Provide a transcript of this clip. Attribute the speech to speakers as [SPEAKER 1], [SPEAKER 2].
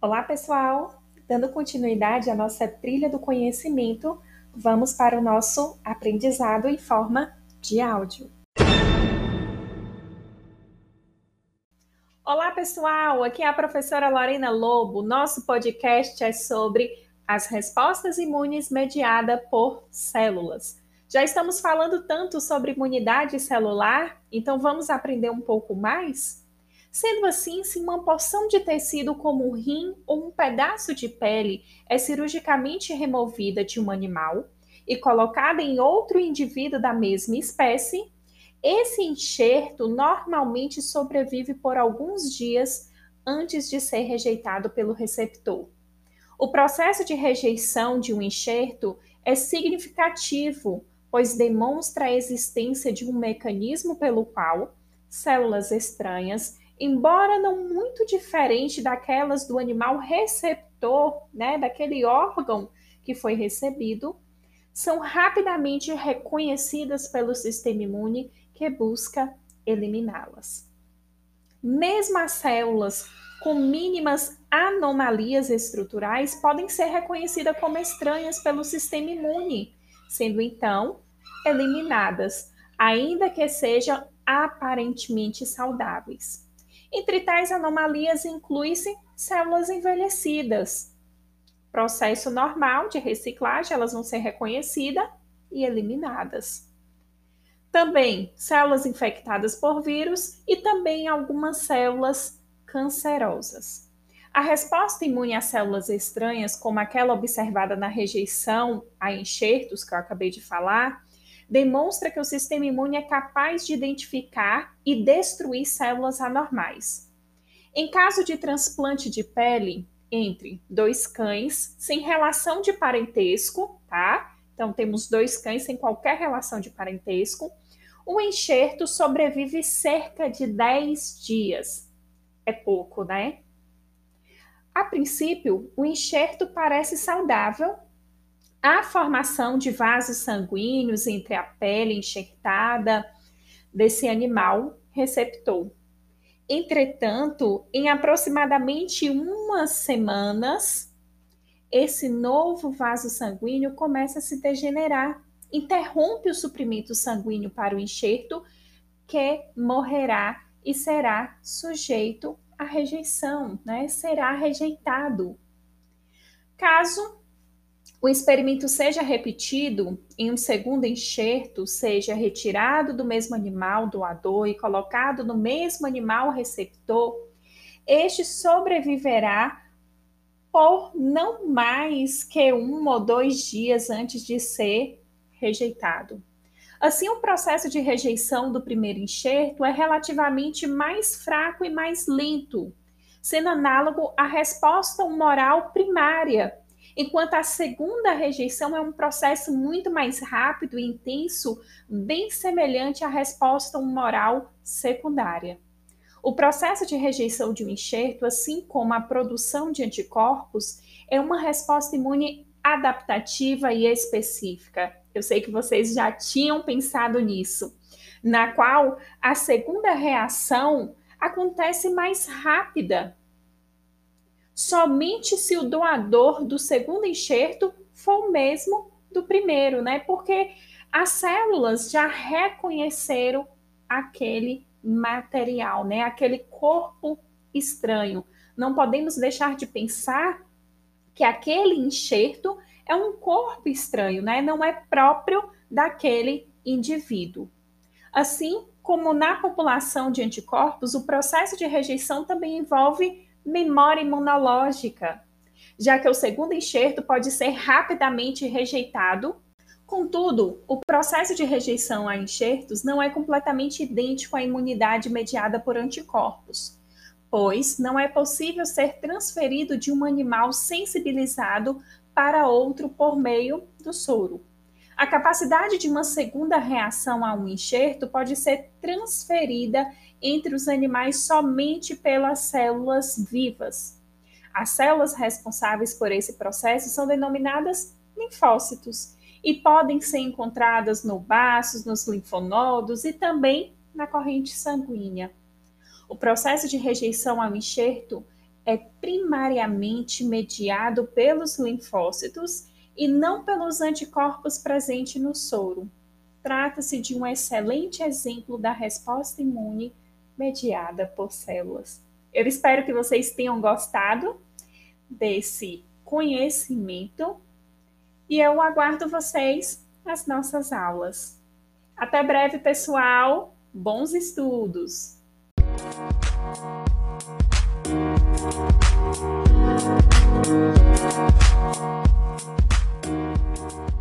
[SPEAKER 1] Olá, pessoal! Dando continuidade à nossa trilha do conhecimento, vamos para o nosso aprendizado em forma de áudio. Olá, pessoal! Aqui é a professora Lorena Lobo. Nosso podcast é sobre as respostas imunes mediada por células. Já estamos falando tanto sobre imunidade celular, então vamos aprender um pouco mais? Sendo assim, se uma porção de tecido como um rim ou um pedaço de pele é cirurgicamente removida de um animal e colocada em outro indivíduo da mesma espécie, esse enxerto normalmente sobrevive por alguns dias antes de ser rejeitado pelo receptor. O processo de rejeição de um enxerto é significativo, pois demonstra a existência de um mecanismo pelo qual células estranhas embora não muito diferente daquelas do animal receptor, né, daquele órgão que foi recebido, são rapidamente reconhecidas pelo sistema imune que busca eliminá-las. Mesmo as células com mínimas anomalias estruturais podem ser reconhecidas como estranhas pelo sistema imune, sendo então eliminadas, ainda que sejam aparentemente saudáveis. Entre tais anomalias inclui-se células envelhecidas. Processo normal de reciclagem, elas vão ser reconhecidas e eliminadas. Também células infectadas por vírus e também algumas células cancerosas. A resposta imune a células estranhas, como aquela observada na rejeição a enxertos que eu acabei de falar, demonstra que o sistema imune é capaz de identificar e destruir células anormais. Em caso de transplante de pele entre dois cães sem relação de parentesco, tá? Então temos dois cães sem qualquer relação de parentesco, o enxerto sobrevive cerca de 10 dias. É pouco, né? A princípio, o enxerto parece saudável a formação de vasos sanguíneos entre a pele enxertada desse animal receptor. Entretanto, em aproximadamente umas semanas, esse novo vaso sanguíneo começa a se degenerar, interrompe o suprimento sanguíneo para o enxerto, que morrerá e será sujeito à rejeição, né? será rejeitado. Caso o experimento seja repetido em um segundo enxerto, seja retirado do mesmo animal doador e colocado no mesmo animal receptor, este sobreviverá por não mais que um ou dois dias antes de ser rejeitado. Assim, o processo de rejeição do primeiro enxerto é relativamente mais fraco e mais lento, sendo análogo à resposta humoral primária, enquanto a segunda rejeição é um processo muito mais rápido e intenso, bem semelhante à resposta humoral secundária. O processo de rejeição de um enxerto, assim como a produção de anticorpos, é uma resposta imune adaptativa e específica. Eu sei que vocês já tinham pensado nisso, na qual a segunda reação acontece mais rápida somente se o doador do segundo enxerto for o mesmo do primeiro, né? Porque as células já reconheceram aquele material, né? Aquele corpo estranho. Não podemos deixar de pensar que aquele enxerto é um corpo estranho, né? Não é próprio daquele indivíduo. Assim como na população de anticorpos, o processo de rejeição também envolve memória imunológica, já que o segundo enxerto pode ser rapidamente rejeitado. Contudo, o processo de rejeição a enxertos não é completamente idêntico à imunidade mediada por anticorpos, pois não é possível ser transferido de um animal sensibilizado para outro por meio do soro. A capacidade de uma segunda reação a um enxerto pode ser transferida entre os animais somente pelas células vivas. As células responsáveis por esse processo são denominadas linfócitos e podem ser encontradas no baços, nos linfonodos e também na corrente sanguínea. O processo de rejeição ao enxerto é primariamente mediado pelos linfócitos e não pelos anticorpos presentes no soro. Trata-se de um excelente exemplo da resposta imune mediada por células. Eu espero que vocês tenham gostado desse conhecimento e eu aguardo vocês nas nossas aulas. Até breve, pessoal. Bons estudos! Thank you. Música